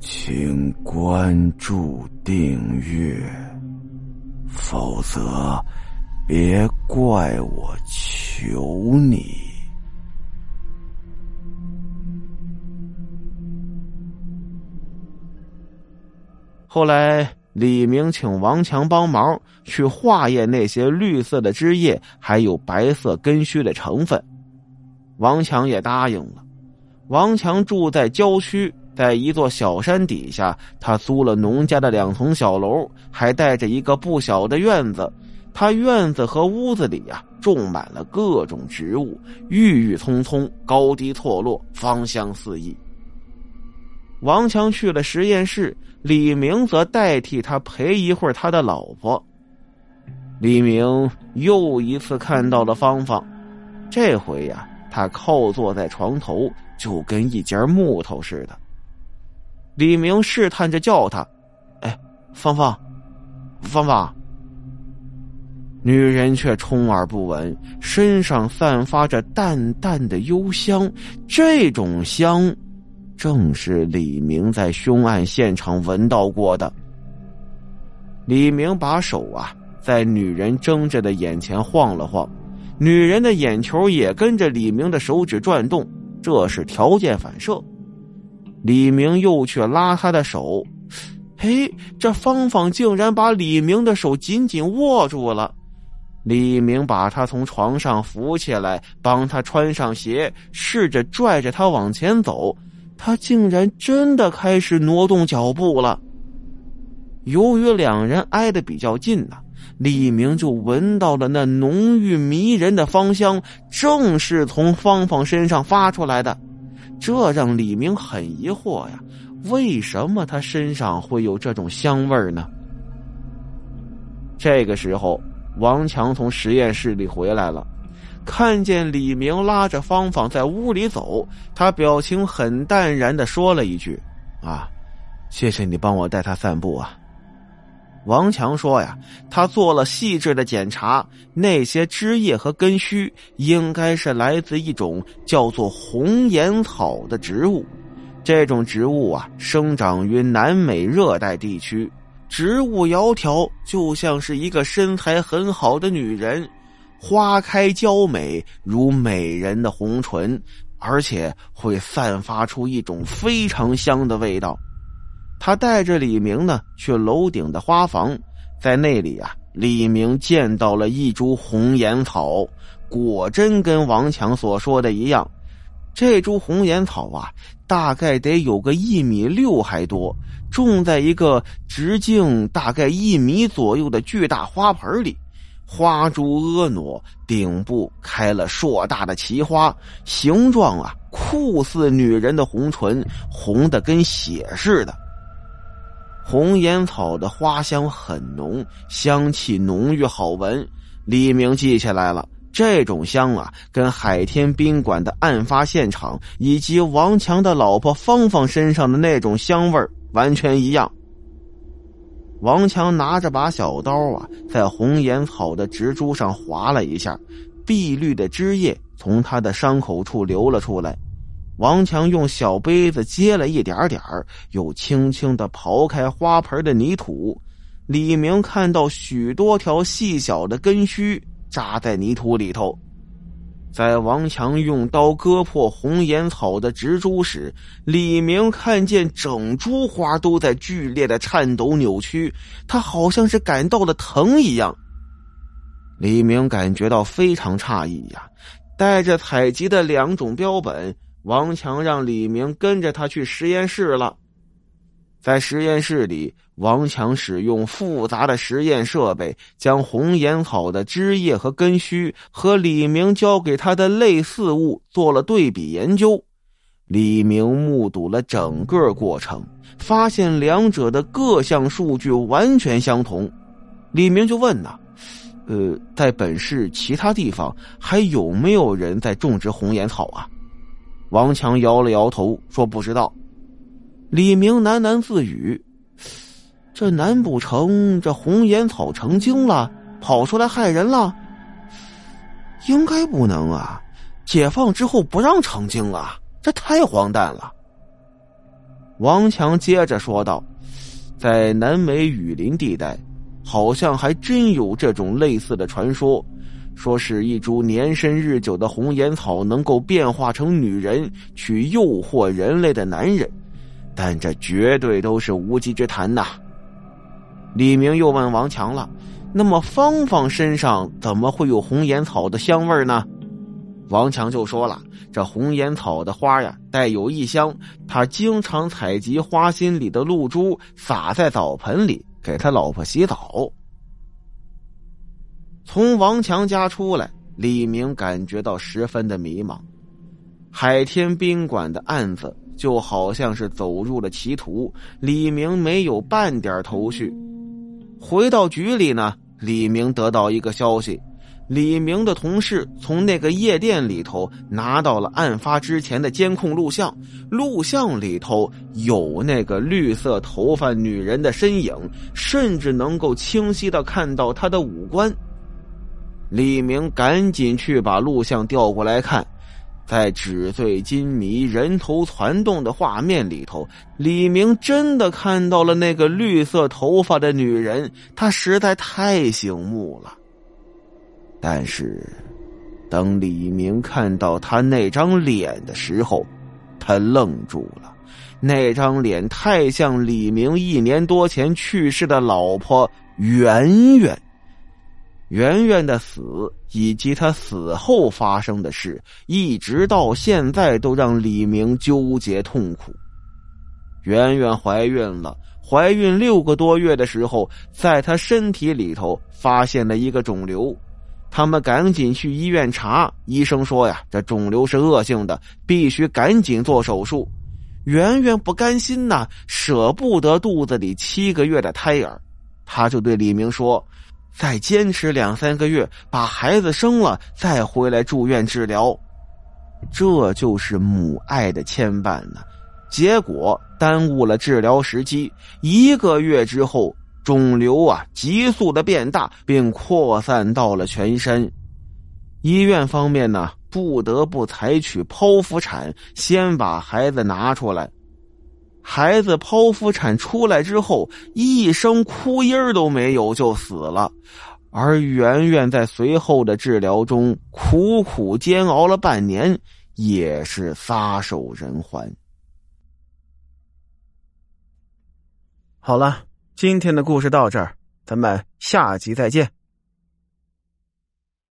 请关注订阅，否则别怪我求你。后来，李明请王强帮忙去化验那些绿色的汁液，还有白色根须的成分。王强也答应了。王强住在郊区。在一座小山底下，他租了农家的两层小楼，还带着一个不小的院子。他院子和屋子里呀，种满了各种植物，郁郁葱葱，高低错落，芳香四溢。王强去了实验室，李明则代替他陪一会儿他的老婆。李明又一次看到了芳芳，这回呀，他靠坐在床头，就跟一截木头似的。李明试探着叫他：“哎，芳芳，芳芳。”女人却充耳不闻，身上散发着淡淡的幽香。这种香，正是李明在凶案现场闻到过的。李明把手啊，在女人睁着的眼前晃了晃，女人的眼球也跟着李明的手指转动，这是条件反射。李明又去拉他的手，嘿，这芳芳竟然把李明的手紧紧握住了。李明把他从床上扶起来，帮他穿上鞋，试着拽着他往前走。他竟然真的开始挪动脚步了。由于两人挨得比较近呢，李明就闻到了那浓郁迷人的芳香，正是从芳芳身上发出来的。这让李明很疑惑呀，为什么他身上会有这种香味呢？这个时候，王强从实验室里回来了，看见李明拉着芳芳在屋里走，他表情很淡然的说了一句：“啊，谢谢你帮我带他散步啊。”王强说：“呀，他做了细致的检查，那些枝叶和根须应该是来自一种叫做红岩草的植物。这种植物啊，生长于南美热带地区，植物窈窕，就像是一个身材很好的女人，花开娇美如美人的红唇，而且会散发出一种非常香的味道。”他带着李明呢去楼顶的花房，在那里啊，李明见到了一株红颜草，果真跟王强所说的一样。这株红颜草啊，大概得有个一米六还多，种在一个直径大概一米左右的巨大花盆里，花株婀娜，顶部开了硕大的奇花，形状啊酷似女人的红唇，红的跟血似的。红烟草的花香很浓，香气浓郁好闻。李明记下来了，这种香啊，跟海天宾馆的案发现场以及王强的老婆芳芳身上的那种香味完全一样。王强拿着把小刀啊，在红烟草的植株上划了一下，碧绿的汁液从他的伤口处流了出来。王强用小杯子接了一点点又轻轻的刨开花盆的泥土。李明看到许多条细小的根须扎在泥土里头。在王强用刀割破红颜草的植株时，李明看见整株花都在剧烈的颤抖扭曲，他好像是感到了疼一样。李明感觉到非常诧异呀，带着采集的两种标本。王强让李明跟着他去实验室了。在实验室里，王强使用复杂的实验设备，将红颜草的枝叶和根须和李明交给他的类似物做了对比研究。李明目睹了整个过程，发现两者的各项数据完全相同。李明就问呐：“呃，在本市其他地方还有没有人在种植红颜草啊？”王强摇了摇头，说：“不知道。”李明喃喃自语：“这难不成这红颜草成精了，跑出来害人了？应该不能啊！解放之后不让成精啊，这太荒诞了。”王强接着说道：“在南美雨林地带，好像还真有这种类似的传说，说是一株年深日久的红颜草能够变化成女人，去诱惑人类的男人。但这绝对都是无稽之谈呐！”李明又问王强了：“那么芳芳身上怎么会有红颜草的香味呢？”王强就说了：“这红颜草的花呀，带有异香。他经常采集花心里的露珠，撒在澡盆里，给他老婆洗澡。”从王强家出来，李明感觉到十分的迷茫。海天宾馆的案子就好像是走入了歧途，李明没有半点头绪。回到局里呢，李明得到一个消息。李明的同事从那个夜店里头拿到了案发之前的监控录像，录像里头有那个绿色头发女人的身影，甚至能够清晰的看到她的五官。李明赶紧去把录像调过来看，在纸醉金迷、人头攒动的画面里头，李明真的看到了那个绿色头发的女人，她实在太醒目了。但是，等李明看到他那张脸的时候，他愣住了。那张脸太像李明一年多前去世的老婆圆圆。圆圆的死以及他死后发生的事，一直到现在都让李明纠结痛苦。圆圆怀孕了，怀孕六个多月的时候，在她身体里头发现了一个肿瘤。他们赶紧去医院查，医生说呀，这肿瘤是恶性的，必须赶紧做手术。圆圆不甘心呐，舍不得肚子里七个月的胎儿，他就对李明说：“再坚持两三个月，把孩子生了，再回来住院治疗。”这就是母爱的牵绊呢。结果耽误了治疗时机，一个月之后。肿瘤啊，急速的变大，并扩散到了全身。医院方面呢，不得不采取剖腹产，先把孩子拿出来。孩子剖腹产出来之后，一声哭音都没有就死了。而圆圆在随后的治疗中苦苦煎熬了半年，也是撒手人寰。好了。今天的故事到这儿，咱们下集再见。